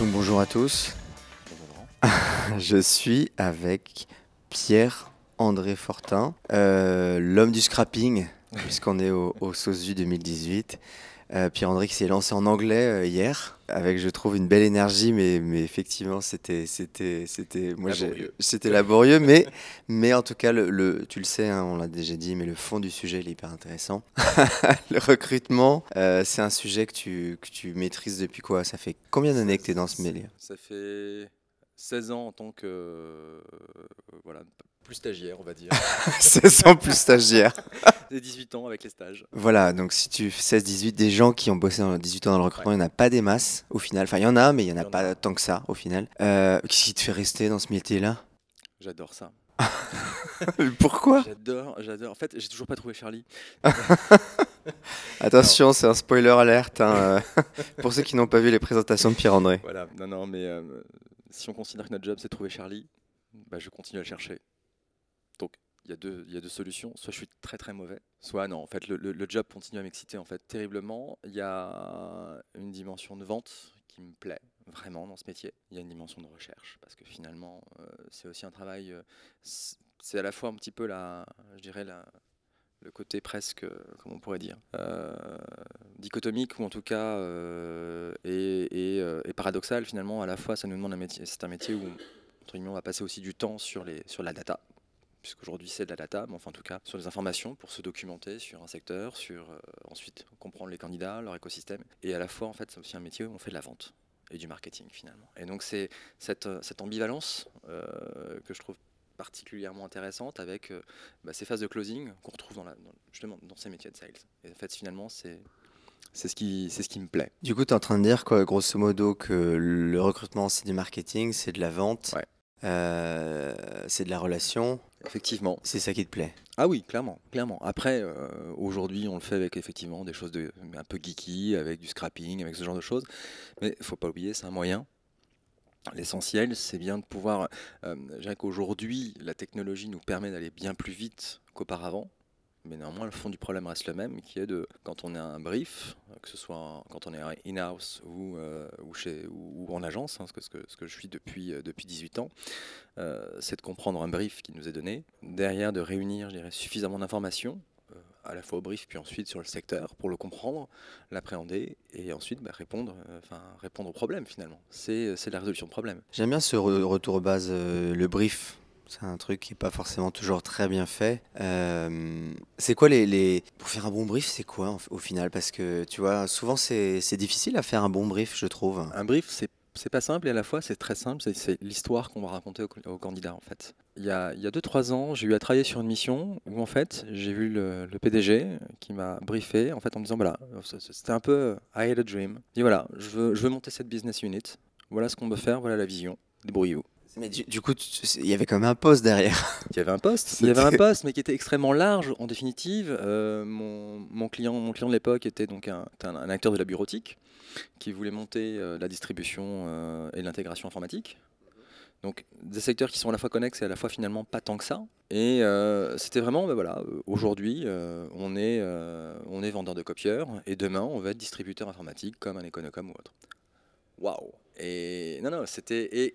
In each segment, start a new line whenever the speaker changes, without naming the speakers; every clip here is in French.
Donc bonjour à tous. Je suis avec Pierre-André Fortin, euh, l'homme du scrapping, puisqu'on est au, au SOSU 2018. Euh, Pierre-André qui s'est lancé en anglais euh, hier, avec je trouve une belle énergie, mais, mais effectivement c'était c'était c'était moi
Laborieux.
c'était laborieux, mais mais en tout cas le, le- tu le sais, hein, on l'a déjà dit, mais le fond du sujet il est hyper intéressant. le recrutement, euh, c'est un sujet que tu que tu maîtrises depuis quoi? Ça fait combien d'années que tu es dans ce milieu
Ça fait 16 ans en tant que. euh, voilà, plus stagiaire, on va dire.
16 ans plus stagiaire.
Et 18 ans avec les stages.
Voilà, donc si tu fais 16-18, des gens qui ont bossé dans 18 ans dans le recrutement, il n'y en a pas des masses au final. Enfin, il y en a, mais il n'y en a
en
pas
a.
tant que ça au final. Euh, Qu'est-ce qui te fait rester dans ce métier-là?
J'adore ça.
Pourquoi?
J'adore, j'adore. En fait, j'ai toujours pas trouvé Charlie.
Attention, c'est un spoiler alerte hein, euh, pour ceux qui n'ont pas vu les présentations de Pierre-André.
Voilà, non, non, mais euh, si on considère que notre job c'est de trouver Charlie, bah, je continue à le chercher. Il y, a deux- solutions. Soit je suis très très mauvais, soit non. En fait, le, job continue à m'exciter en fait terriblement. Il y a une dimension de vente qui me plaît vraiment dans ce métier. Il y a une dimension de recherche parce que finalement, euh, c'est aussi un travail. euh, c'est à la fois un petit peu la, je dirais le côté presque, comment on pourrait dire, euh, dichotomique ou en tout cas et, et paradoxal finalement. À la fois, ça nous demande un métier. C'est un métier où entre guillemets, on va passer aussi du temps sur les sur la data. Puisqu'aujourd'hui c'est de la data, mais enfin en tout cas sur les informations pour se documenter sur un secteur, sur euh, ensuite comprendre les candidats, leur écosystème. Et à la fois en fait c'est aussi un métier où on fait de la vente et du marketing finalement. Et donc c'est cette, euh, cette ambivalence euh, que je trouve particulièrement intéressante avec euh, bah, ces phases de closing qu'on retrouve dans la, dans- justement dans ces métiers de sales. Et en fait finalement c'est c'est ce qui c'est ce qui me plaît.
Du coup, tu es en train de dire quoi, grosso modo, que le recrutement c'est du marketing, c'est de la vente,
Ouais.
Euh, c'est de la relation,
Effectivement.
c'est ça qui te plaît.
Ah oui, clairement, clairement. Après, euh, aujourd'hui, on le fait avec effectivement des choses de, un peu geeky, avec du scrapping, avec ce genre de choses. Mais il faut pas oublier, c'est un moyen. L'essentiel, c'est bien de pouvoir. Euh, je dirais qu'aujourd'hui, la technologie nous permet d'aller bien plus vite qu'auparavant. Mais néanmoins, le fond du problème reste le même, qui est de quand on a un brief, que ce soit quand on est in-house ou, euh, chez, ou, en agence, hein, ce, que, ce, que, je suis depuis, euh, depuis 18 ans, euh, c'est de comprendre un brief qui nous est donné, derrière de réunir je dirais, suffisamment d'informations, à la fois au brief puis ensuite sur le secteur, pour le comprendre, l'appréhender et ensuite bah, répondre, enfin, répondre aux problèmes finalement. C'est la résolution de problèmes.
J'aime bien ce re- retour aux bases, le brief. C'est un truc qui n'est pas forcément toujours très bien fait. Euh, c'est quoi les, Pour faire un bon brief, c'est quoi au final? Parce que tu vois, souvent c'est difficile à faire un bon brief, je trouve.
Un brief, c'est c'est pas simple et à la fois c'est très simple, c'est- l'histoire qu'on va raconter au, au candidat en fait. Il y a 2-3 ans, j'ai eu à travailler sur une mission où en fait j'ai vu le, PDG qui m'a briefé en fait en me disant voilà, c'était un peu I had a dream. Il dit voilà, je veux, je veux monter cette business unit, voilà ce qu'on veut faire, voilà la vision, débrouillez-vous.
Mais du, du coup, il y avait quand même un poste derrière.
Il y avait un poste, il y avait un poste, mais qui était extrêmement large en définitive. Euh, mon, mon client, mon client de l'époque était donc un, un- un acteur de la bureautique qui voulait monter euh, la distribution euh, et l'intégration informatique. Donc des secteurs qui sont à la fois connexes et à la fois finalement pas tant que ça. Et euh, c'était vraiment, ben voilà, aujourd'hui euh, on, est, euh, on est vendeur de copieurs et demain on va être distributeur informatique comme un Econocom ou autre. Waouh Et non, non, c'était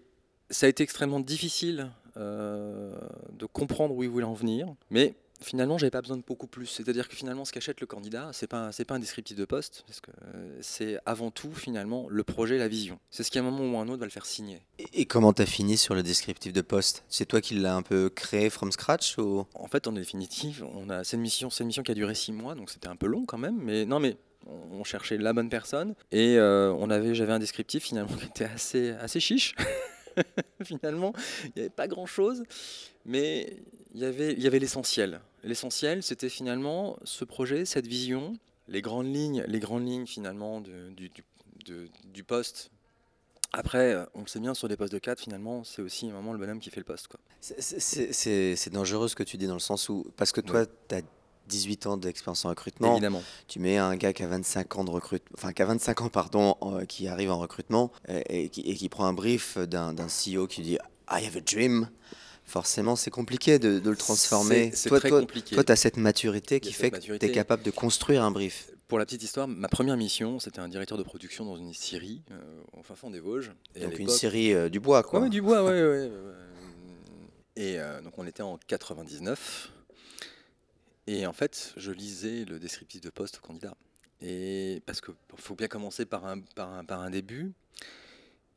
ça a été extrêmement difficile euh, de comprendre où il voulait en venir, mais finalement, j'avais pas besoin de beaucoup plus. C'est-à-dire que finalement, ce qu'achète le candidat, c'est pas c'est pas un descriptif de poste, parce que euh, c'est avant tout finalement le projet, la vision. C'est ce qui à un moment ou un autre va le faire signer.
Et, et comment t'as fini sur le descriptif de poste? C'est toi qui l'as un peu créé from scratch ou?
En fait, en définitive, on a cette mission, cette mission qui a duré six mois, donc c'était un peu long quand même. Mais non, mais on on cherchait la bonne personne et euh, on avait, j'avais un descriptif finalement qui était assez, assez chiche. finalement, il n'y avait pas grand chose, mais il y avait, il y avait l'essentiel. L'essentiel, c'était finalement ce projet, cette vision les grandes lignes, les grandes lignes finalement du, du, de- du poste. Après, on le sait bien, sur des postes de cadre, finalement, c'est aussi un moment le bonhomme qui fait le poste.
C'est- dangereux ce que tu dis dans le sens où, parce que toi, tu as 18 ans d'expérience en recrutement,
Évidemment.
tu mets un gars qui a 25 ans de recrutement, enfin qui a 25 ans pardon, qui arrive en recrutement et, qui, et qui prend un brief d'un CEO qui dit I have a dream. Forcément, c'est compliqué de, de le transformer.
C'est- très
toi,
compliqué.
toi, tu as cette maturité qui fait que tu es capable de construire un brief.
Pour la petite histoire, ma première mission, c'était un directeur de production dans une scierie euh, au fin fond des Vosges. Et
Donc une série euh, du bois, quoi.
Ouais, du bois, ouais, ouais, ouais, ouais. Et euh, donc on était en 99. Et en fait, je lisais le descriptif de poste au candidat. Et parce qu'il faut bien commencer par un, par un, par un début.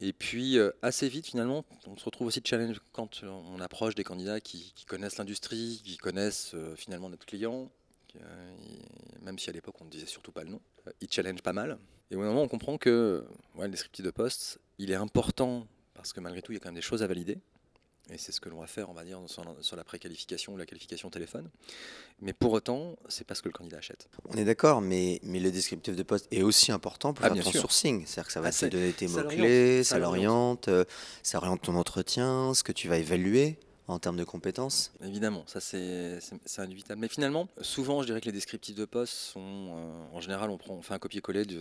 Et puis, euh, assez vite, finalement, on se retrouve aussi challenge quand on approche des candidats qui, connaissent l'industrie, qui connaissent euh, finalement notre client. euh, même si à l'époque, on ne disait surtout pas le nom. Ils challenge pas mal. Et au moment, on comprend que ouais, le descriptif de poste, il est important parce que malgré tout, il y a quand même des choses à valider. Et c'est ce que l'on va faire, on va dire, sur la, préqualification ou la qualification téléphone. Mais pour autant, c'est pas ce que le candidat achète.
On est d'accord, mais, mais le descriptif de poste est aussi important pour
Ah,
faire ton
sûr.
sourcing. C'est-à-dire que ça va
Ah,
te donner tes mots-clés,
ça
l'oriente, euh, ça oriente ton entretien, ce que tu vas évaluer en termes de compétences.
Évidemment, ça c'est inévitable. Mais finalement, souvent, je dirais que les descriptifs de poste sont, euh, en général, on, prend, on fait un copier-coller du,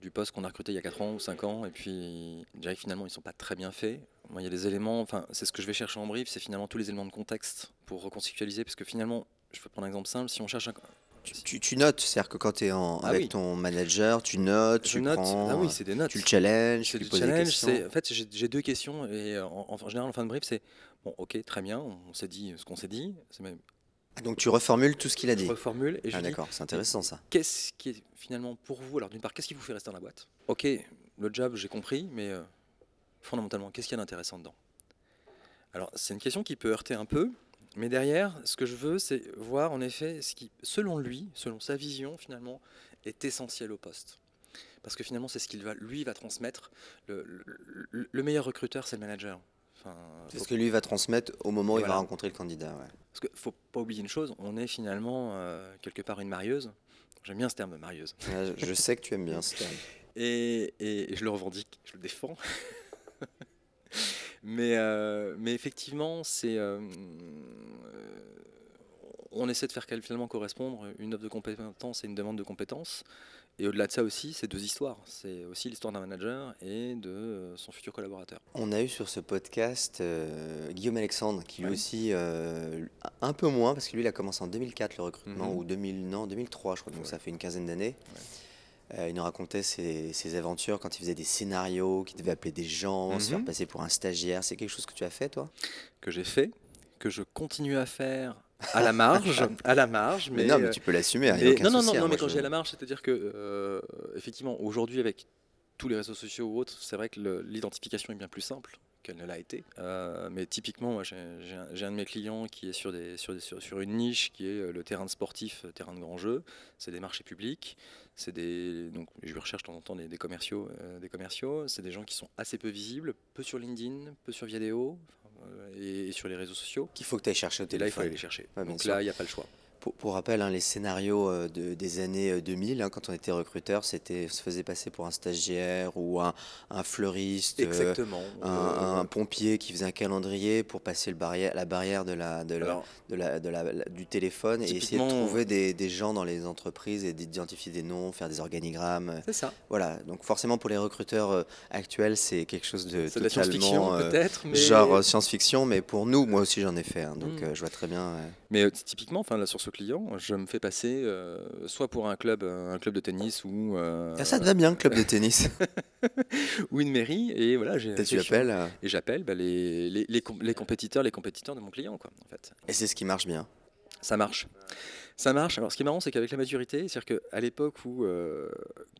du poste qu'on a recruté il y a 4 ans ou 5 ans, et puis je dirais que finalement, ils ne sont pas très bien faits. Moi, il y a des éléments, enfin, c'est ce que je vais chercher en brief, c'est finalement tous les éléments de contexte pour reconceptualiser, parce que finalement, je peux prendre un exemple simple, si on cherche un,
Tu, tu- tu notes, c'est-à-dire que quand tu es en,
Ah
avec
oui.
ton manager, tu notes,
je
tu
note,
prends,
ah oui, c'est des notes.
tu le challenges, tu lui poses des
challenge.
questions.
c'est- En fait, j'ai deux questions et en, en général, en fin de brief, c'est bon, ok, très bien, on s'est dit ce qu'on s'est dit. c'est même-
Donc tu reformules tout ce qu'il a dit.
Je reformule et je
Ah d'accord, c'est intéressant ça.
qu'est-ce qui est finalement pour vous Alors, d'une part, qu'est-ce qui vous fait rester dans la boîte? Ok, le job, j'ai compris, mais euh, fondamentalement, qu'est-ce qu'il y a d'intéressant dedans? Alors, c'est une question qui peut heurter un peu, mais derrière, ce que je veux, c'est voir en effet ce qui, selon lui, selon sa vision, finalement, est essentiel au poste. Parce que finalement, c'est ce qu'il va, lui, va transmettre. Le, le- le- le meilleur recruteur, c'est le manager. Enfin,
C'est ce que lui va transmettre au moment où il va rencontrer le candidat. ouais.
parce qu'il faut pas oublier une chose, on est finalement euh, quelque part une marieuse. J'aime bien ce terme, marieuse.
Ouais, je sais que tu aimes bien ce terme.
Et, et- et je le revendique, je le défends. mais, euh, mais effectivement, c'est. euh, on essaie de faire finalement correspondre une offre de compétences et une demande de compétences. Et au-delà de ça aussi, c'est deux histoires. C'est aussi l'histoire d'un manager et de euh, son futur collaborateur.
On a eu sur ce podcast euh, Guillaume Alexandre, qui lui aussi, euh, un peu moins, parce que lui, il a commencé en 2004 le recrutement,
Mhm.
ou 2000, non, 2003, je crois, donc
Ouais.
ça fait une quinzaine d'années. Euh, il nous racontait ses, ses aventures quand il faisait des scénarios, qu'il devait appeler des gens, se faire
Mhm.
passer pour un stagiaire. C'est quelque chose que tu as fait, toi?
Que j'ai fait, que je continue à faire à la marge, à la marge.
mais,
Mais,
non, mais
euh,
tu peux l'assumer. hein,
non, non, non,
hein,
non, mais quand j'ai la marge, c'est-à-dire que, euh, effectivement, aujourd'hui, avec tous les réseaux sociaux ou autres, c'est vrai que l'identification est bien plus simple qu'elle ne l'a été. Euh, mais typiquement, moi, j'ai un, de mes clients qui est sur, des, sur, des- sur, sur une niche qui est le terrain de sportif, terrain de grand jeu. C'est des marchés publics. C'est des donc je recherche de temps en temps des, des commerciaux, euh, des commerciaux. C'est des gens qui sont assez peu visibles, peu sur LinkedIn, peu sur euh, et, et sur les réseaux sociaux.
Qu'il faut que tu ailles chercher au
Et là, il faut
téléphone.
aller les chercher.
Bien
donc
sûr.
là, il n'y a pas le choix.
Pour, pour rappel, hein, les scénarios euh, de- des années euh, 2000, hein, quand on était recruteur, c'était on se faisait passer pour un stagiaire ou un, un fleuriste, euh,
Exactement.
un,
Euh,
un pompier qui faisait un calendrier pour passer le barrière, la barrière de la, de la-
alors,
de la- de la- la- du téléphone et essayer de trouver des, des gens dans les entreprises et d'identifier des noms, faire des organigrammes.
c'est ça.
Voilà, donc forcément pour les recruteurs euh, actuels, c'est quelque chose de
la science-fiction
totalement euh,
peut-être, mais
genre euh, science-fiction, mais pour nous, moi aussi j'en ai fait, hein, donc
Mm.
euh, je vois très bien. euh,
mais euh, typiquement, enfin là sur ce client, je me fais passer euh, soit pour un club, un club de tennis ou euh,
Ah, ça te va bien, club de tennis?
ou une mairie et voilà,
Et tu
j'ai-
appelles euh,
et j'appelle bah, les, les, les com- les compétiteurs, les compétiteurs de mon client quoi. En fait,
et c'est ce qui marche bien.
ça marche. Ça marche. Alors, ce qui est marrant, c'est qu'avec la maturité, c'est-à-dire qu'à l'époque où, euh,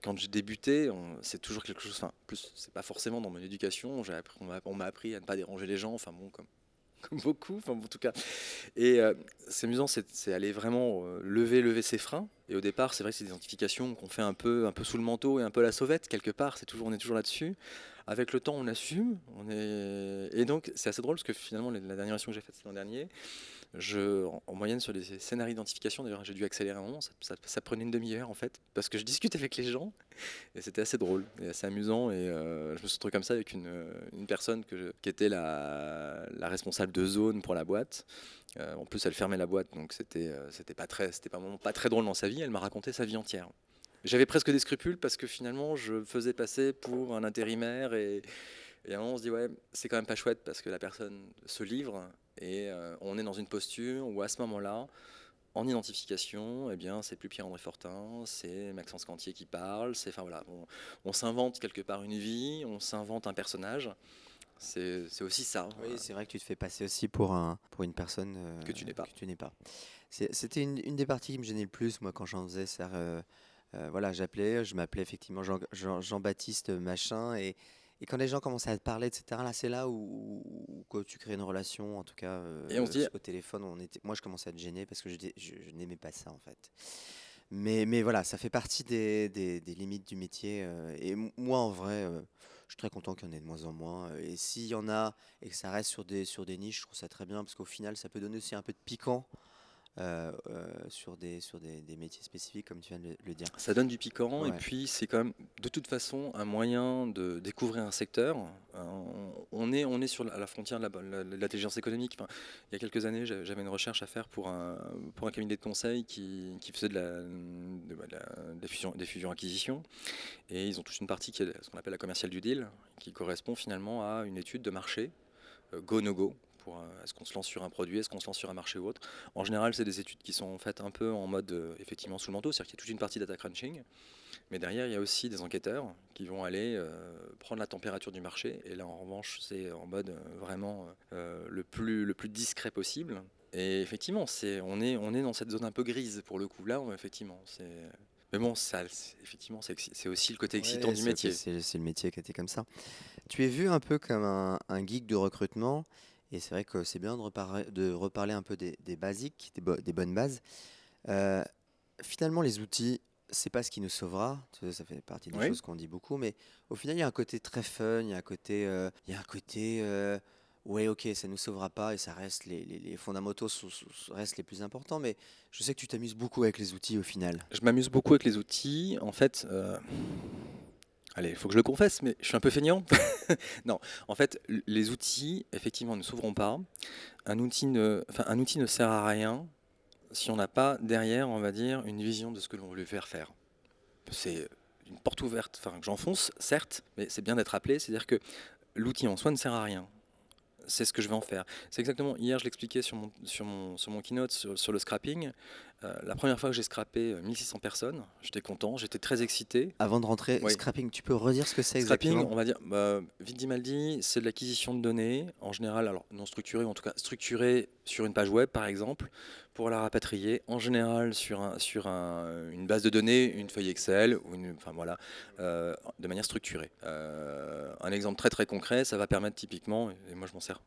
quand j'ai débuté, c'est toujours quelque chose. Enfin, plus, c'est pas forcément dans mon éducation. Appris- on m'a appris à ne pas déranger les gens. Enfin bon, comme, beaucoup. Enfin, en tout cas. Et euh, c'est amusant, c'est c'est aller vraiment euh, lever, lever ses freins. Et au départ, c'est vrai que c'est des identifications qu'on fait un peu, un peu sous le manteau et un peu la sauvette quelque part. C'est toujours, on est toujours là-dessus. Avec le temps, on assume. On est... Et donc, c'est assez drôle parce que finalement, la dernière mission que j'ai faite, c'était l'an dernier. En, en moyenne sur les scénarios d'identification, d'ailleurs j'ai dû accélérer un moment, ça, prenait une demi-heure en fait, parce que je discute avec les gens et c'était assez drôle et assez amusant. Et euh, je me suis retrouvé comme ça avec une, personne qui était la, responsable de zone pour la boîte. Euh, en plus, elle fermait la boîte, donc c'était euh, pas très, drôle dans sa vie. Elle m'a raconté sa vie entière. J'avais presque des scrupules parce que finalement, je faisais passer pour un intérimaire et, et à un moment, on se dit ouais, c'est quand même pas chouette parce que la personne se livre et euh, on est dans une posture où à ce moment-là, en identification, eh bien, c'est plus Pierre-André Fortin, c'est Maxence Cantier qui parle. C'est, enfin voilà, on, on s'invente quelque part une vie, on s'invente un personnage. C'est, c'est aussi ça.
Oui, c'est vrai que tu te fais passer aussi pour, un, pour une personne euh,
Que tu n'es pas.
Que tu n'es pas. C'était une, une des parties qui me gênait le plus, moi, quand j'en faisais. c'est-à-dire, euh, voilà, j'appelais, je m'appelais effectivement Jean- Jean- Jean-Baptiste machin, et, et quand les gens commençaient à te parler, etc., là, c'est là où, tu crées une relation, en tout cas, euh,
Et on dit-
au téléphone. On était, moi, je commençais à être gêné parce que je, dé- je- je n'aimais pas ça, en fait. Mais, mais voilà, ça fait partie des, des- des limites du métier. euh, et moi, en vrai, euh, je suis très content qu'il y en ait de moins en moins. euh, Et s'il y en a et que ça reste sur des, sur des niches, je trouve ça très bien parce qu'au final, ça peut donner aussi un peu de piquant euh, euh, sur, des, sur des, des métiers spécifiques, comme tu viens de le, dire.
Ça donne du piquant et puis c'est quand même de toute façon un moyen de découvrir un secteur. Euh, On est, on est sur la, à la frontière de la- la- de l'intelligence économique. Enfin, il y a quelques années, j'a- j'avais une recherche à faire pour un, pour un cabinet de conseil qui, qui faisait de la, de- de la- des fusions- des fusions-acquisitions. Et ils ont toute une partie qui est ce qu'on appelle la commerciale du deal, qui correspond finalement à une étude de marché, euh, go-no-go. Pour, Est-ce qu'on se lance sur un produit, est-ce qu'on se lance sur un marché ou autre En général, c'est des études qui sont faites un peu en mode euh, effectivement sous le manteau, c'est-à-dire qu'il y a toute une partie data crunching. Mais derrière, il y a aussi des enquêteurs qui vont aller euh, prendre la température du marché. Et là, en revanche, c'est en mode euh, vraiment le, plus, le plus discret possible. Et effectivement, c'est, on, est, on est dans cette zone un peu grise pour le coup. Là, on- effectivement, c'est. Mais bon, ça, effectivement, c'est, aussi le côté excitant
Ouais,
du métier.
C'est c'est le métier qui a été comme ça. Tu es vu un peu comme un, un geek de recrutement, et c'est vrai que c'est bien de reparler, de reparler un peu des, des basiques, des, bo- des bonnes bases. Euh, finalement, les outils, c'est pas ce qui nous sauvera. Ça fait partie des
Oui.
choses qu'on dit beaucoup, mais au final, il y a un côté très fun, il y a un côté, euh, il y a un côté, euh, ouais, ok, ça nous sauvera pas, et ça reste les, les- les fondamentaux sont- sont- restent les plus importants. Mais je sais que tu t'amuses beaucoup avec les outils au final.
Je m'amuse beaucoup avec les outils. En fait, euh, allez, il faut que je le confesse, mais je suis un peu feignant. non, en fait, les outils, effectivement, ne s'ouvront pas. Un outil ne, enfin, un outil ne sert à rien si on n'a pas derrière, on va dire, une vision de ce que l'on veut lui faire faire. C'est une porte ouverte, enfin, que j'enfonce, certes, mais c'est bien d'être appelé. C'est-à-dire que l'outil en soi ne sert à rien. C'est ce que je vais en faire. C'est exactement, hier je l'expliquais sur mon, sur, mon, sur mon keynote sur, sur le scrapping. Euh, la première fois que j'ai scrappé euh, 1600 personnes, j'étais content, j'étais très excité.
Avant de rentrer,
Oui.
scrapping, tu peux redire ce que c'est
Scrapping,
exactement?
on va dire, bah, vite dit mal dit, c'est de l'acquisition de données, en général, alors non structurée, ou en tout cas structurée sur une page web par exemple, pour la rapatrier, en général sur, un, sur un- une base de données, une feuille Excel, enfin euh, de manière structurée. Euh, un exemple très très concret, ça va permettre typiquement, et moi je m'en sers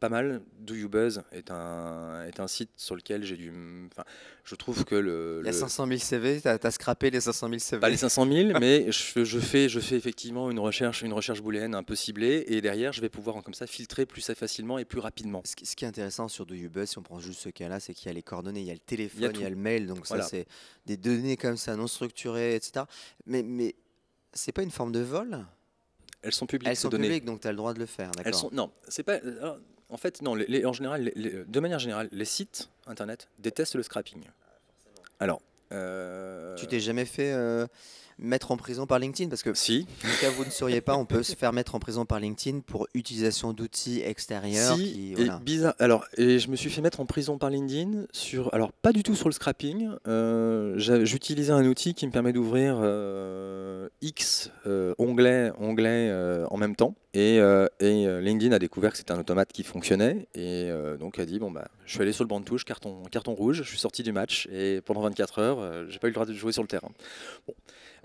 pas mal, Do You Buzz est un, est un site sur lequel j'ai dû, enfin, je trouve que le,
Il y a
le-
500 000 CV, tu as, scrappé les 500 000 CV.
pas les 500 000, mais je, je fais, je fais effectivement une recherche, une recherche booléenne un peu ciblée, et derrière, je vais pouvoir comme ça filtrer plus facilement et plus rapidement.
Ce qui, ce qui est intéressant sur Do You Buzz, si on prend juste ce cas-là, c'est qu'il y a les coordonnées, il y a le téléphone,
Il y
il
a
y a,
tout.
le mail, donc
Voilà.
ça c'est des données comme ça non structurées, etc. Mais, mais c'est pas une forme de vol?
Elles sont publiques,
Elles sont
données.
publiques, donc tu as le droit de le faire, d'accord
Elles sont, non, c'est pas. alors, en fait, non. les- les- en général, les- de manière générale, les sites internet détestent le scrapping. Alors. euh,
Tu t'es jamais fait euh, mettre en prison par LinkedIn Parce que,
Si,
cas où vous ne sauriez pas, on peut se faire mettre en prison par LinkedIn pour utilisation d'outils extérieurs.
si,
qui,
et bizarre. Alors, et je me suis fait mettre en prison par LinkedIn sur, alors pas du tout sur le scrapping. euh, J'utilisais un outil qui me permet d'ouvrir euh, X euh, onglets, onglets euh, en même temps. Et, et, LinkedIn a découvert que c'était un automate qui fonctionnait et donc a dit bon bah je suis allé sur le banc de touche, carton, carton rouge, je suis sorti du match et pendant 24 heures, j'ai pas eu le droit de jouer sur le terrain. Bon.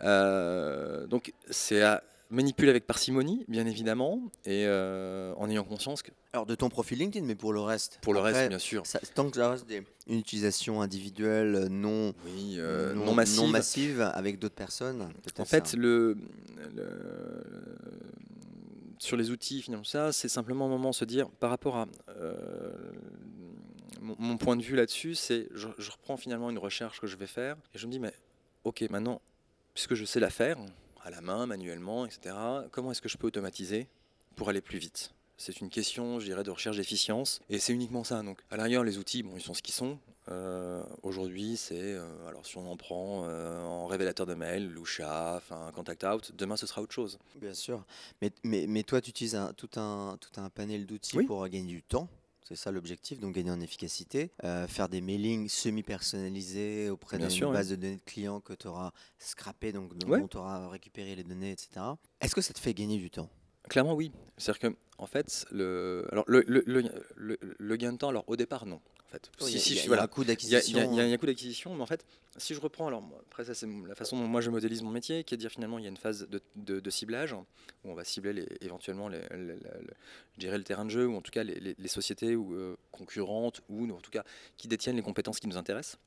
Euh, donc c'est à manipuler avec parcimonie, bien évidemment, et euh, en ayant conscience que
Alors de ton profil LinkedIn, mais pour le reste.
Pour le
Après,
reste, bien sûr,
ça- tant que ça reste des- une utilisation individuelle, euh, non,
oui, euh,
non,
non, massive.
massive, avec d'autres personnes,
En fait, le, le- sur les outils, finalement, ça, c'est simplement un moment de se dire, par rapport à euh, mon, mon point de vue là-dessus, c'est je, je reprends finalement une recherche que je vais faire et je me dis mais ok maintenant puisque je sais la faire à la main, manuellement, etc. Comment est-ce que je peux automatiser pour aller plus vite? C'est une question, je dirais, de recherche d'efficience et c'est uniquement ça. Donc à l'arrière, les outils, bon, ils sont ce qu'ils sont. Euh, Aujourd'hui, c'est euh, alors si on en prend euh, en révélateur de mail, Lusha, enfin Contact Out. Demain, ce sera autre chose.
Bien sûr. Mais, mais, mais toi, tu utilises un- tout, un, tout un panel d'outils
Oui.
pour gagner du temps. C'est ça l'objectif, donc gagner en efficacité. Euh, faire des mailings semi-personnalisés auprès d'une
oui.
base de données de clients que tu auras scrappé, donc dont
Ouais.
tu auras récupéré les données, etc. Est-ce que ça te fait gagner du temps?
Clairement, oui. C'est-à-dire que, en fait, le, alors, le, le- le gain de temps, alors au départ, non. En fait.
Il y
Si-
a-
si
y
voilà.
un coût d'acquisition.
il y a un coût d'acquisition, mais en fait, si je reprends, alors après ça c'est la façon dont moi je modélise mon métier, qui est de dire finalement il y a une phase de, de- de ciblage où on va cibler les- éventuellement les, les- les- le- je dirais le terrain de jeu ou en tout cas les, sociétés ou, euh, concurrentes ou en tout cas qui détiennent les compétences qui nous intéressent.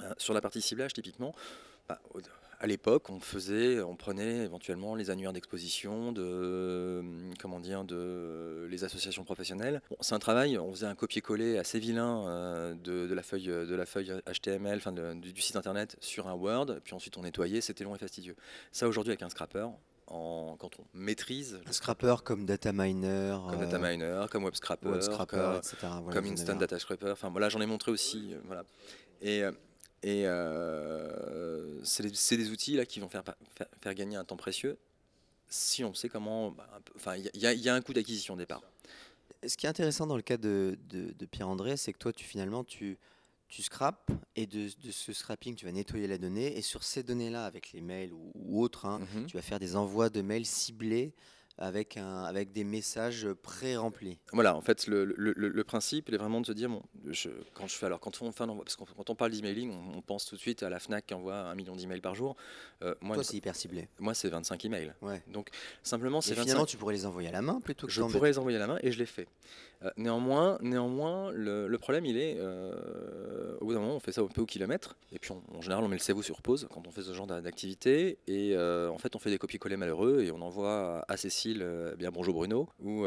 Euh, sur la partie ciblage typiquement, bah, à l'époque, on faisait, on prenait éventuellement les annuaires d'exposition de, euh, comment dire, de les associations professionnelles. Bon, c'est un travail, on faisait un copier-coller assez vilain euh, de, de la feuille, de la feuille HTML, enfin de- du, site internet sur un Word, puis ensuite on nettoyait, c'était long et fastidieux. Ça aujourd'hui avec un scrapper, en, quand on maîtrise,
Un scrapper comme data miner,
comme
euh,
Data Miner, comme Web Scrapper,
web scrapper,
comme-
etc. Voilà,
comme Instant. Data Scraper. Enfin voilà, j'en ai montré aussi. euh, voilà. Et, euh, et euh, c'est des, outils là qui vont faire, faire, faire gagner un temps précieux si on sait comment. bah, Enfin, il y, a- il y a- il y a un coût d'acquisition au départ.
Ce qui est intéressant dans le cas de, de- de Pierre-André, c'est que toi, tu finalement, tu, tu scrapes et de, de ce scrapping, tu vas nettoyer la donnée. Et sur ces données-là, avec les mails ou, ou autres, hein,
Mhm.
tu vas faire des envois de mails ciblés avec, un, avec des messages pré-remplis.
Voilà, en fait, le, le- principe, il est vraiment de se dire, bon, je- quand je fais, alors quand on parce quand parle d'emailing, on, on pense tout de suite à la Fnac qui envoie un million d'emails par jour. Euh, moi,
Toi, c'est hyper ciblé.
moi, c'est 25 emails.
Ouais.
Donc, simplement, c'est
finalement,
25
tu pourrais les envoyer à la main plutôt que
Je pourrais les envoyer à la main et je l'ai fait. Euh, néanmoins, néanmoins le, le problème, il est, euh, au bout d'un moment, on fait ça un peu au kilomètre, et puis on- en général, on met le cerveau sur pause quand on fait ce genre d'a- d'activité, et euh, en fait, on fait des copier-coller malheureux, et on envoie à Cécile, euh, bien bonjour Bruno, ou...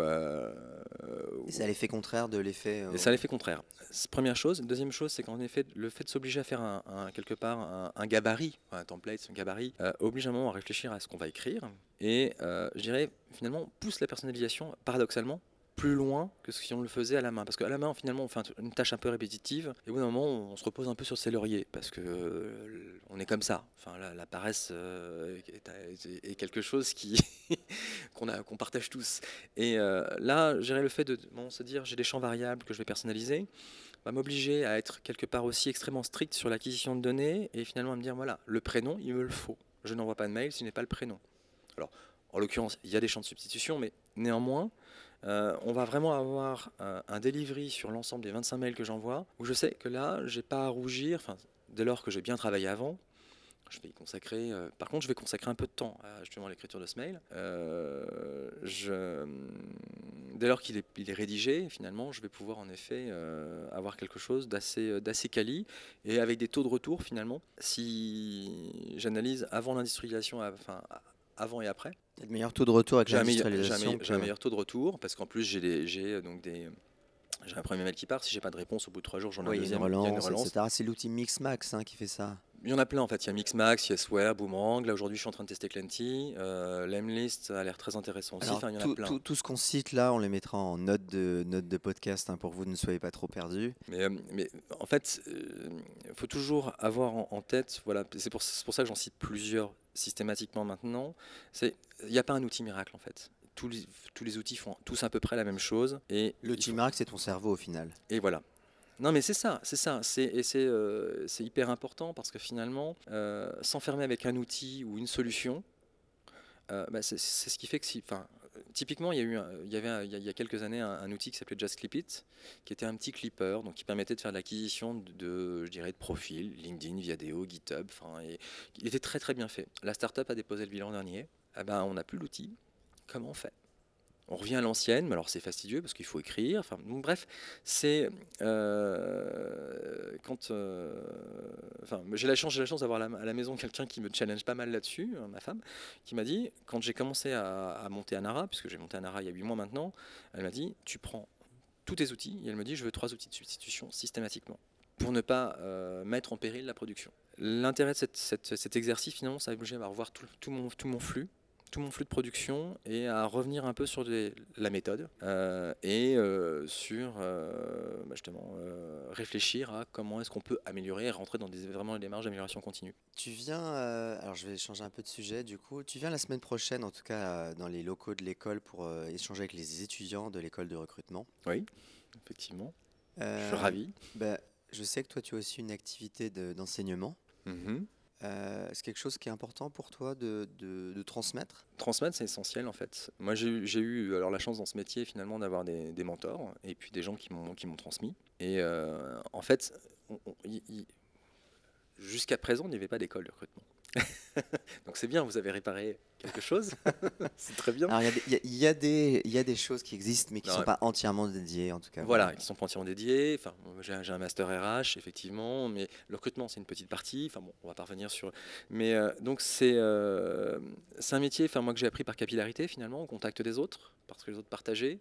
Et c'est à l'effet contraire de l'effet.
et ça a l'effet contraire. Première chose. Deuxième chose, c'est qu'en effet, le fait de s'obliger à faire un, un- quelque part un, un gabarit, un template, un gabarit, oblige un moment à réfléchir à ce qu'on va écrire. Et je dirais, finalement, pousse la personnalisation, paradoxalement, plus loin que si on le faisait à la main. Parce qu'à la main, finalement, on fait un- une tâche un peu répétitive. Et au bout d'un moment, on se repose un peu sur ses lauriers. Parce que euh, on est comme ça. Enfin, la, paresse euh, est, quelque chose qu'on partage tous. Et euh, là, je dirais le fait de se dire j'ai des champs variables que je vais personnaliser va m'obliger à être quelque part aussi extrêmement strict sur l'acquisition de données et finalement à me dire voilà, le prénom, il me le faut. Je n'envoie pas de mail s'il n'est pas le prénom. Alors, en l'occurrence, il y a des champs de substitution, mais néanmoins, euh, on va vraiment avoir euh, un delivery sur l'ensemble des 25 mails que j'envoie où je sais que là, j'ai pas à rougir, dès lors que j'ai bien travaillé avant, je vais y consacrer. euh, par contre, je vais consacrer un peu de temps à justement l'écriture de ce mail. Dès lors qu'il est, rédigé, finalement, je vais pouvoir en effet avoir quelque chose d'assez, d'assez quali et avec des taux de retour finalement. Si j'analyse avant l'industrialisation, avant et après,
T'as de meilleurs taux de retour avec
j'ai un, meilleur, j'ai un meilleur- j'ai un meilleur taux de retour parce qu'en plus j'ai, j'ai euh, donc des j'ai un premier mail qui part. Si j'ai pas de réponse au bout de trois jours, j'en ai un deuxième. il y a une
relance,
relance.
etc. C'est l'outil Mixmax hein, qui fait ça.
Il y en a plein en fait. Il y a Mixmax, Yesware, Boomerang. Là aujourd'hui, je suis en train de tester Clenty. Euh, Lemlist a l'air très intéressant aussi.
Alors,
Enfin, il y en
tout,
a plein.
tout- tout ce qu'on cite là, on les mettra en note de, note de podcast hein, pour que vous ne soyez pas trop perdus.
Mais, euh, mais en fait, il faut toujours avoir en, en tête, voilà, c'est pour, ça que j'en cite plusieurs systématiquement maintenant. Il n'y a pas un outil miracle en fait. Tous les, tous les outils font tous à peu près la même chose et faut-
miracle, c'est ton cerveau au final.
et voilà. Non mais c'est ça, c'est ça, c'est et c'est euh, hyper important parce que finalement, euh, s'enfermer avec un outil ou une solution, euh, bah, c'est ce qui fait que si, enfin, typiquement, il y a eu, il y avait il y a, quelques années un, outil qui s'appelait Just Clip It, qui était un petit clipper, donc qui permettait de faire de l'acquisition de, je dirais, de profils, LinkedIn, Viadeo, GitHub, enfin, il était très très bien fait. La startup a déposé le bilan dernier, eh ben, on n'a plus l'outil. Comment on fait? On revient à l'ancienne, mais alors c'est fastidieux parce qu'il faut écrire. Bref, c'est euh, quand. euh, j'ai la chance, la chance d'avoir à la, à maison quelqu'un qui me challenge pas mal là-dessus, euh, ma femme, qui m'a dit quand j'ai commencé à, à monter Anara, puisque j'ai monté Anara il y a 8 mois maintenant, elle m'a dit tu prends tous tes outils et elle me dit je veux trois outils de substitution systématiquement pour ne pas euh, mettre en péril la production. L'intérêt de cet exercice, finalement, ça va m'obliger à revoir tout mon flux, tout mon flux de production et à revenir un peu sur des- la méthode euh, et euh, sur euh, bah, justement réfléchir à comment est-ce qu'on peut améliorer et rentrer dans des, vraiment des démarches d'amélioration continue.
Tu viens, alors je vais changer un peu de sujet du coup, tu viens la semaine prochaine en tout cas dans les locaux de l'école pour échanger avec les étudiants de l'école de recrutement.
Oui, effectivement. Je suis ravi.
bah, je sais que toi tu as aussi une activité de- d'enseignement.
Mhm.
Euh, c'est quelque chose qui est important pour toi de, transmettre?
Transmettre, c'est essentiel en fait. Moi, j'ai eu- alors la chance dans ce métier finalement d'avoir des, mentors et puis des gens qui m'ont transmis. Et euh, en fait, jusqu'à présent, il n'y avait pas d'école de recrutement. Donc c'est bien, vous avez réparé quelque chose. c'est très bien.
Alors il y a des- il y, y a des- choses qui existent mais qui ne sont
ouais.
pas entièrement dédiées en tout cas.
Voilà, qui sont pas entièrement dédiés. Enfin, j'ai un- master RH, effectivement, mais le recrutement, c'est une petite partie. Enfin bon, on va pas revenir sur. Mais euh, donc c'est euh, c'est un métier, enfin moi que j'ai appris par capillarité finalement, au contact des autres, parce que les autres partageaient.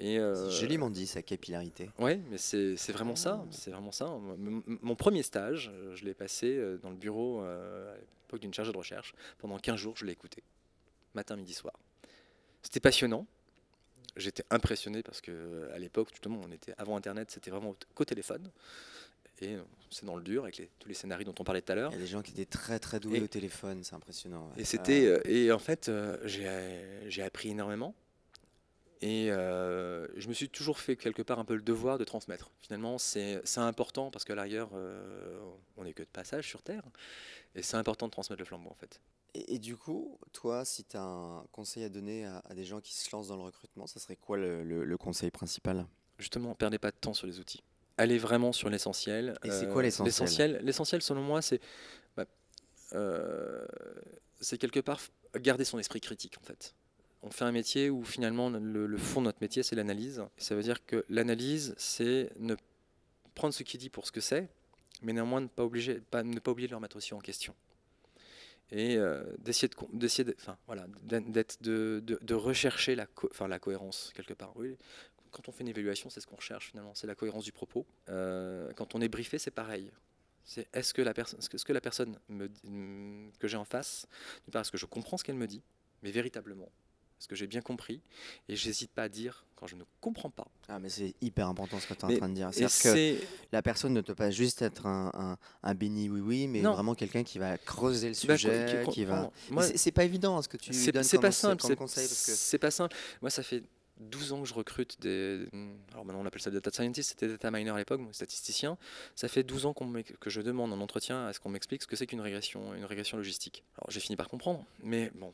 Et euh,
joliment dit sa capillarité.
Ouais, mais c'est vraiment ça.
Ah.
C'est vraiment ça. Mon premier stage, je l'ai passé euh, dans le bureau l'époque d'une chargée de recherche. Pendant 15 jours, je l'ai écouté, matin, midi, soir. C'était passionnant. J'étais impressionné parce que euh, à l'époque, justement, on était avant Internet, c'était vraiment au- qu'au téléphone. Et euh, c'est dans le dur avec les- tous les scénarios dont on parlait tout à l'heure.
Il y a des gens qui étaient très très doués
Et-
au téléphone, c'est impressionnant. ouais.
Et c'était euh, et en fait j'ai appris énormément et euh, je me suis toujours fait quelque part un peu le devoir de transmettre. Finalement c'est important parce qu'à l'arrière euh, on n'est que de passage sur terre et c'est important de transmettre le flambeau en fait.
Et, et du coup, toi, si tu as un conseil à donner à, à des gens qui se lancent dans le recrutement, ça serait quoi le, le- le conseil principal?
Justement, perdez pas de temps sur les outils. Allez vraiment sur l'essentiel.
Et c'est
Euh,
quoi l'essentiel?
L'essentiel, l'essentiel selon moi, c'est bah, euh, quelque part garder son esprit critique en fait. On fait un métier où finalement le, fond de notre métier c'est l'analyse. Ça veut dire que l'analyse c'est ne prendre ce qui dit pour ce que c'est, mais néanmoins ne pas, ne pas oublier de le remettre aussi en question. Et euh, d'essayer de, rechercher la, cohérence quelque part. Quand on fait une évaluation, c'est ce qu'on recherche finalement, c'est la cohérence du propos. Euh, quand on est briefé, c'est pareil. C'est est-ce que la personne, est-ce que, la personne me, que j'ai en face, est-ce que je comprends ce qu'elle me dit, mais véritablement, est-ce que j'ai bien compris Et j'hésite pas à dire quand je ne comprends pas.
Ah, mais c'est hyper important ce que tu es en train de dire. C'est-à-dire que
c'est
la personne ne doit pas juste être un, un, un béni oui-oui, mais
Non.
vraiment quelqu'un qui va creuser le
bah,
sujet,
qui-
qui va. c'est- C'est pas évident ce que tu
c'est
donnes
c'est
comme,
pas simple.
comme
c'est-
conseil que
C'est pas simple. Moi, ça fait 12 ans que je recrute des. Alors maintenant, on appelle ça data scientist, c'était data miner à l'époque, statisticien. Ça fait 12 ans m'ex- que je demande en entretien à ce qu'on m'explique ce que c'est qu'une régression, une régression logistique. Alors j'ai fini par comprendre, mais bon.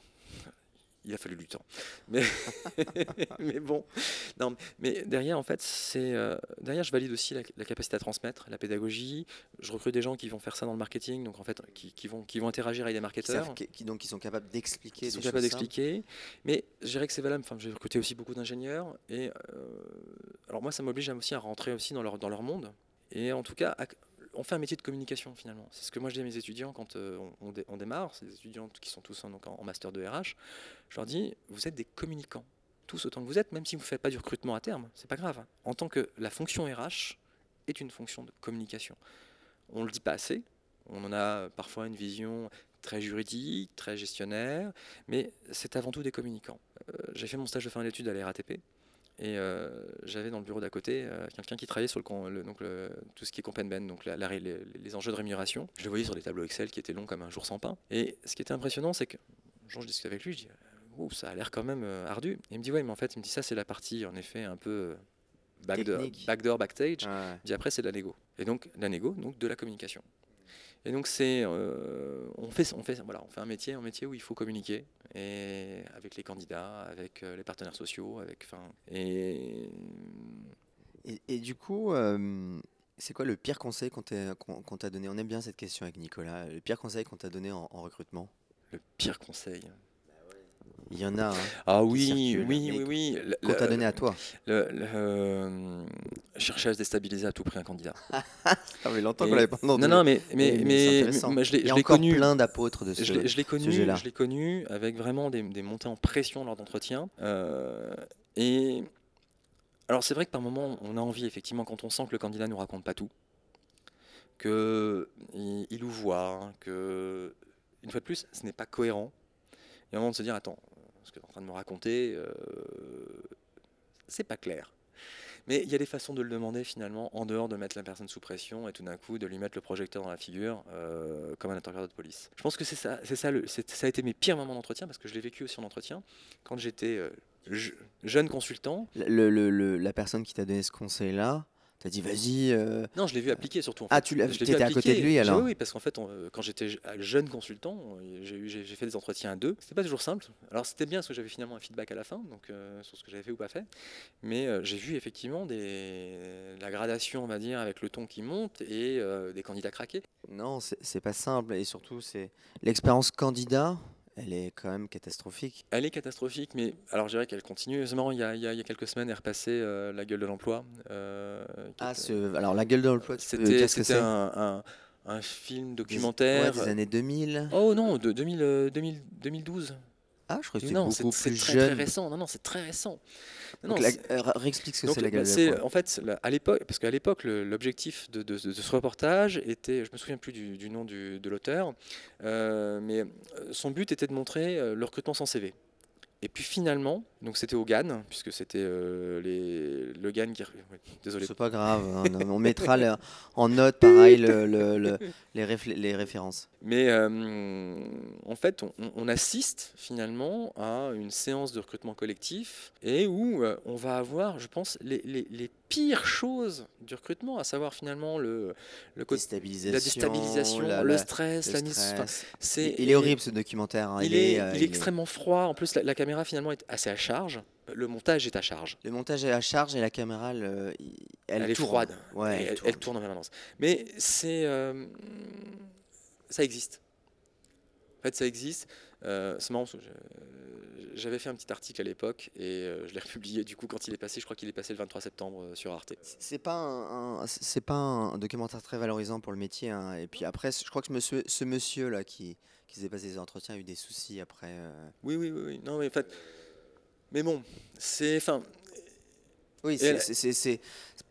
Il a fallu du temps. Mais, mais bon. Non, mais derrière, en fait, c'est. euh, derrière, je valide aussi la, la capacité à transmettre, la pédagogie. Je recrute des gens qui vont faire ça dans le marketing, donc en fait, qui, qui vont, qui vont interagir avec des
qui,
marketeurs
qui- qui- donc, ils sont capables d'expliquer
qui sont capables d'expliquer. Mais je dirais que c'est valable. Enfin, j'ai recruté aussi beaucoup d'ingénieurs. Et euh, alors moi, ça m'oblige aussi à rentrer aussi dans leur, dans leur monde. Et en tout cas, à- on fait un métier de communication finalement. C'est ce que moi je dis à mes étudiants quand euh, on, on dé- on démarre. C'est des étudiants qui sont tous en master de RH. Je leur dis, vous êtes des communicants. Tous autant que vous êtes, même si vous ne faites pas du recrutement à terme, c'est pas grave. En tant que la fonction RH est une fonction de communication. On ne le dit pas assez. On en a parfois une vision très juridique, très gestionnaire, mais c'est avant tout des communicants. Euh, j'ai fait mon stage de fin d'études à la RATP et euh, j'avais dans le bureau d'à côté euh, quelqu'un qui travaillait sur le, donc le- tout ce qui est comp and ben, donc la- la ré- les, les enjeux de rémunération. Je le voyais sur des tableaux Excel qui étaient longs comme un jour sans pain. Et ce qui était impressionnant, c'est que jour je discutais avec lui, je dis Ouh, ça a l'air quand même euh, ardu. Et il me dit ouais, mais en fait, il me dit ça c'est la partie en effet un peu backdoor, backdoor backstage.
Ouais.
Puis après, c'est de la négo. Et donc, la négo, donc de la communication. Et donc, c'est, euh, on, fait, on, fait, voilà, on fait un métier, un métier où il faut communiquer et avec les candidats, avec euh, les partenaires sociaux, avec, enfin, et
Et, et du coup, euh, c'est quoi le pire conseil qu'on t'a donné? On aime bien cette question avec Nicolas. Le pire conseil qu'on t'a donné en, en recrutement?
Le pire conseil?
Il y en a, hein,
Ah oui, oui, oui, oui. le-
qu'on t'a donné à toi.
le- le, euh, chercher à se déstabiliser à tout prix un candidat.
Ça fait longtemps qu'on l'avait pas entendu.
Non, non, mais,
Mais-
mais, je l'ai
Il y a encore
connu.
plein d'apôtres de ce.
Je l'ai- connu, je l'ai connu avec vraiment des, des montées en pression lors d'entretien. Euh, et Alors c'est vrai que par moment, on a envie, effectivement, quand on sent que le candidat ne nous raconte pas tout, qu'il il voit, que, une fois de plus, ce n'est pas cohérent. Il y a un moment de se dire, attends, ce que tu es en train de me raconter, euh, c'est pas clair. Mais il y a des façons de le demander finalement, en dehors de mettre la personne sous pression et tout d'un coup de lui mettre le projecteur dans la figure, euh, comme un interrogateur de police. Je pense que c'est ça, c'est ça, ça a été mes pires moments d'entretien parce que je l'ai vécu aussi en entretien quand j'étais euh, jeune consultant.
La personne qui t'a donné ce conseil-là, T'as dit vas-y. Euh,
non, je l'ai vu appliquer surtout. En
ah, tu étais à côté de lui alors
Oui, parce qu'en fait, euh, quand j'étais jeune consultant, j'ai fait des entretiens à deux. C'était pas toujours simple. Alors c'était bien parce que j'avais finalement un feedback à la fin, donc euh, sur ce que j'avais fait ou pas fait. Mais j'ai vu effectivement des, la gradation, on va dire, avec le ton qui monte et des candidats craqués.
Non, c'est pas simple et surtout c'est l'expérience candidat elle est quand même catastrophique.
Elle est catastrophique, mais alors je dirais qu'elle continue. C'est marrant, il y, a, il, y a, quelques semaines est repassé euh, La gueule de l'emploi.
Euh, ah, alors La gueule de l'emploi,
c'était un, un, film documentaire.
des années 2000
Oh non, de 2000, 2012.
Ah, je crois que c'est plus jeune.
très récent. Non, non, c'est très récent.
Non, euh, réexplique ce que c'est la galère.
En fait, à l'époque, parce qu'à l'époque, l'objectif de, ce reportage était, je me souviens plus du, nom de l'auteur, euh, mais euh, son but était de montrer le recrutement sans CV. Et puis finalement, donc c'était au GAN, puisque c'était euh, les, le GAN qui.
désolé. C'est pas grave, hein, on mettra en note pareil le, les, les, références.
Mais euh, en fait, on, assiste finalement à une séance de recrutement collectif et où euh, on va avoir, je pense, les, les, pires choses du recrutement, à savoir finalement le,
le déstabilisation,
la déstabilisation, le stress, la mise.
c'est, il est horrible ce documentaire. Hein,
il, est, il, est, extrêmement froid. En plus, la, caméra finalement est assez à charge. Le montage est à charge.
Le montage est à charge et la caméra, elle, elle,
est froide.
Ouais,
elle, elle, tourne. en permanence. Mais c'est ça existe. En fait, ça existe. Euh, c'est marrant j'avais fait un petit article à l'époque et euh, je l'ai republié du coup quand il est passé. Je crois qu'il est passé le 23 septembre euh, sur Arte.
C'est pas un, c'est pas un documentaire très valorisant pour le métier. Hein. Et puis après, je crois que monsieur, ce monsieur là qui qui faisait passer des entretiens a eu des soucis après.
Oui, oui, oui, oui, Non, mais en fait, mais bon, c'est, enfin.
Oui, c'est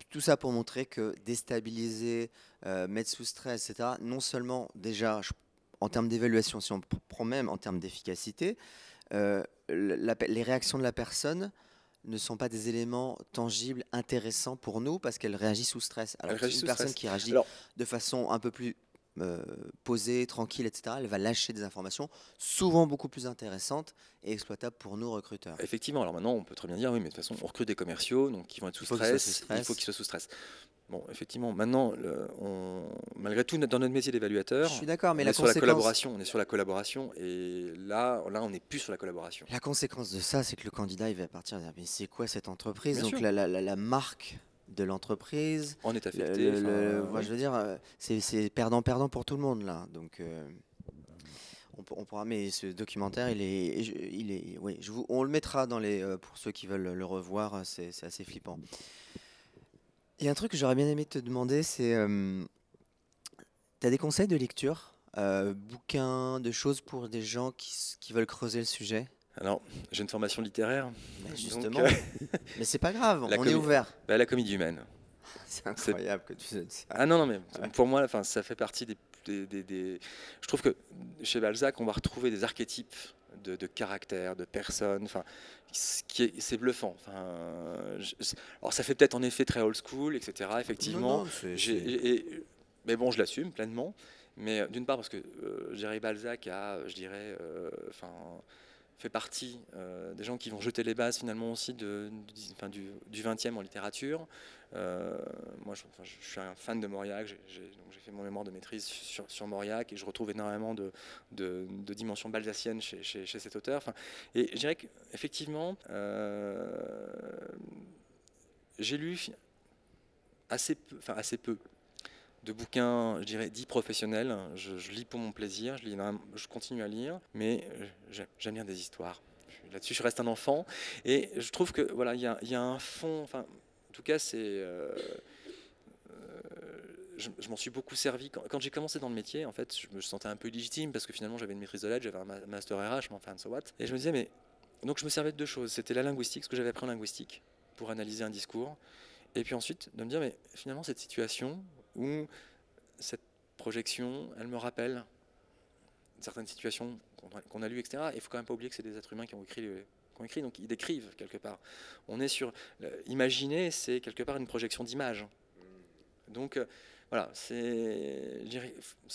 tout ça pour montrer que déstabiliser, euh, mettre sous stress, etc., non seulement déjà en termes d'évaluation, si on prend même en termes d'efficacité, euh, les réactions de la personne ne sont pas des éléments tangibles, intéressants pour nous parce qu'elle réagit sous stress. Alors une personne qui réagit de façon un peu plus euh, posée, tranquille, etc., elle va lâcher des informations souvent beaucoup plus intéressantes et exploitables pour nous recruteurs.
Effectivement, alors maintenant on peut très bien dire, oui, mais de toute façon on recrute des commerciaux, donc qui vont être sous stress, il faut qu'ils soient sous stress. Bon, effectivement, maintenant, on, malgré tout, dans notre métier d'évaluateur,
je suis d'accord, mais
on
la
est sur la collaboration, on est sur la collaboration, et là, là, on n'est plus sur la collaboration.
La conséquence de ça, c'est que le candidat, il va partir dire, mais c'est quoi cette entreprise Donc la, la, la, marque de l'entreprise.
On est affecté.
je veux dire, euh, c'est perdant-perdant pour tout le monde là. Donc, euh, on, pourra. Mais ce documentaire, il est, il est, oui, je vous, on le mettra dans les euh, pour ceux qui veulent le revoir. C'est assez flippant. Il y a un truc que j'aurais bien aimé te demander, c'est, tu as des conseils de lecture, bouquins, de choses pour des gens qui, qui veulent creuser le sujet?
Alors, j'ai une formation littéraire.
justement. Euh, mais c'est pas grave, on est ouvert.
Bah, la comédie humaine.
C'est incroyable que tu ça.
Ah non, non, mais pour moi, enfin, ça fait partie des, Je trouve que chez Balzac, on va retrouver des archétypes de, de caractères, de personnes. Enfin, c'est bluffant. Enfin, alors, ça fait peut-être en effet très old school, etc. Effectivement. mais bon, je l'assume pleinement. Mais euh, d'une part parce que euh, Balzac a, je dirais, enfin fait partie euh, des gens qui vont jeter les bases finalement aussi du, du 20e en littérature. Euh, moi, je, suis un fan de Mauriac, j'ai fait mon mémoire de maîtrise sur, Mauriac et je retrouve énormément de, dimensions balsaciennes chez, cet auteur. et je dirais qu'effectivement, euh, j'ai lu assez peu, assez peu de bouquins, je dirais, dits professionnels. Je, lis pour mon plaisir, je, continue à lire, mais j'aime bien des histoires. Là-dessus, je reste un enfant. Et je trouve que voilà, il y, a un fond. Enfin, en tout cas, c'est. Euh, euh, je, m'en suis beaucoup servi. Quand, j'ai commencé dans le métier, en fait, je me sentais un peu légitime parce que finalement, j'avais une maîtrise de lettres, j'avais un master RH, mais enfin, so what. Et je me disais, mais. Donc, je me servais de deux choses. C'était la linguistique, ce que j'avais appris en linguistique pour analyser un discours. Et puis ensuite, de me dire, mais finalement, cette situation où cette projection, elle me rappelle certaines situations qu'on a, lues, etc. Et il faut quand même pas oublier que c'est des êtres humains qui ont écrit, qui ont écrit, donc ils décrivent quelque part. On est sur imaginer, c'est quelque part une projection d'image. Donc euh, voilà, c'est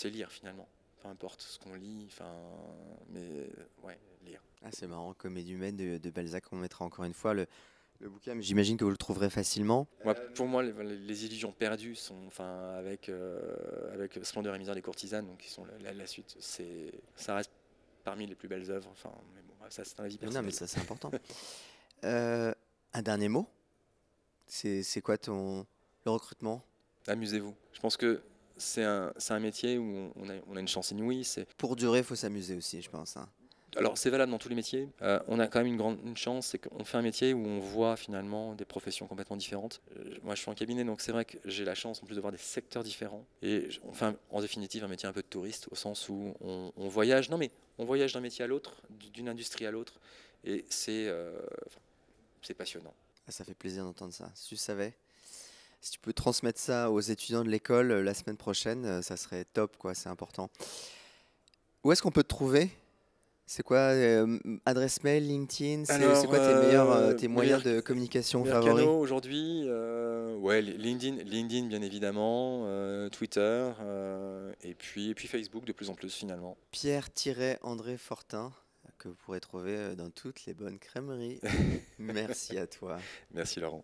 lire finalement. Peu importe ce qu'on lit, enfin, mais ouais, lire.
Ah, c'est marrant, Comédie humaine de, de Balzac, on mettra encore une fois le, le bouquin, j'imagine que vous le trouverez facilement.
pour moi, les, illusions perdues sont, enfin, avec, euh, avec Splendeur et misère des courtisanes, donc qui sont la, suite. C'est, ça reste parmi les plus belles œuvres. Enfin, mais bon, ça c'est un avis personnel.
Non, mais ça c'est important. Euh, un dernier mot? C'est, quoi ton le recrutement?
Amusez-vous. Je pense que c'est un, un, métier où on a, on a une chance inouïe. C'est
pour durer, il faut s'amuser aussi, je pense. Hein
alors c'est valable dans tous les métiers. Euh, on a quand même une grande chance, c'est qu'on fait un métier où on voit finalement des professions complètement différentes. Euh, moi je suis en cabinet, donc c'est vrai que j'ai la chance en plus de voir des secteurs différents. Et on en définitive un métier un peu de touriste, au sens où on, voyage, non mais on voyage d'un métier à l'autre, d'une industrie à l'autre. Et c'est euh, c'est passionnant.
Ah, ça fait plaisir d'entendre ça. Si tu savais, si tu peux transmettre ça aux étudiants de l'école la semaine prochaine, ça serait top, quoi. C'est important. Où est-ce qu'on peut te trouver c'est quoi euh, Adresse mail, LinkedIn C'est quoi tes, meilleurs, euh, tes moyens de communication favoris
aujourd'hui euh, Ouais, LinkedIn, LinkedIn bien évidemment, Twitter et, puis, et puis Facebook de plus en plus finalement.
Pierre-André Fortin que vous pourrez trouver dans toutes les bonnes crèmeries. Merci à toi.
Merci Laurent.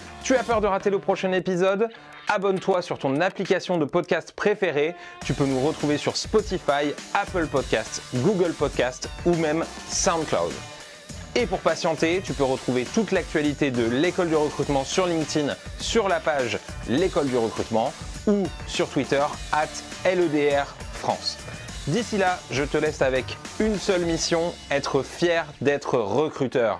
Tu as peur de rater le prochain épisode? Abonne-toi sur ton application de podcast préférée. Tu peux nous retrouver sur Spotify, Apple Podcasts, Google Podcasts ou même SoundCloud. Et pour patienter, tu peux retrouver toute l'actualité de l'école du recrutement sur LinkedIn, sur la page l'école du recrutement ou sur Twitter at LEDR France. D'ici là, je te laisse avec une seule mission, être fier d'être recruteur.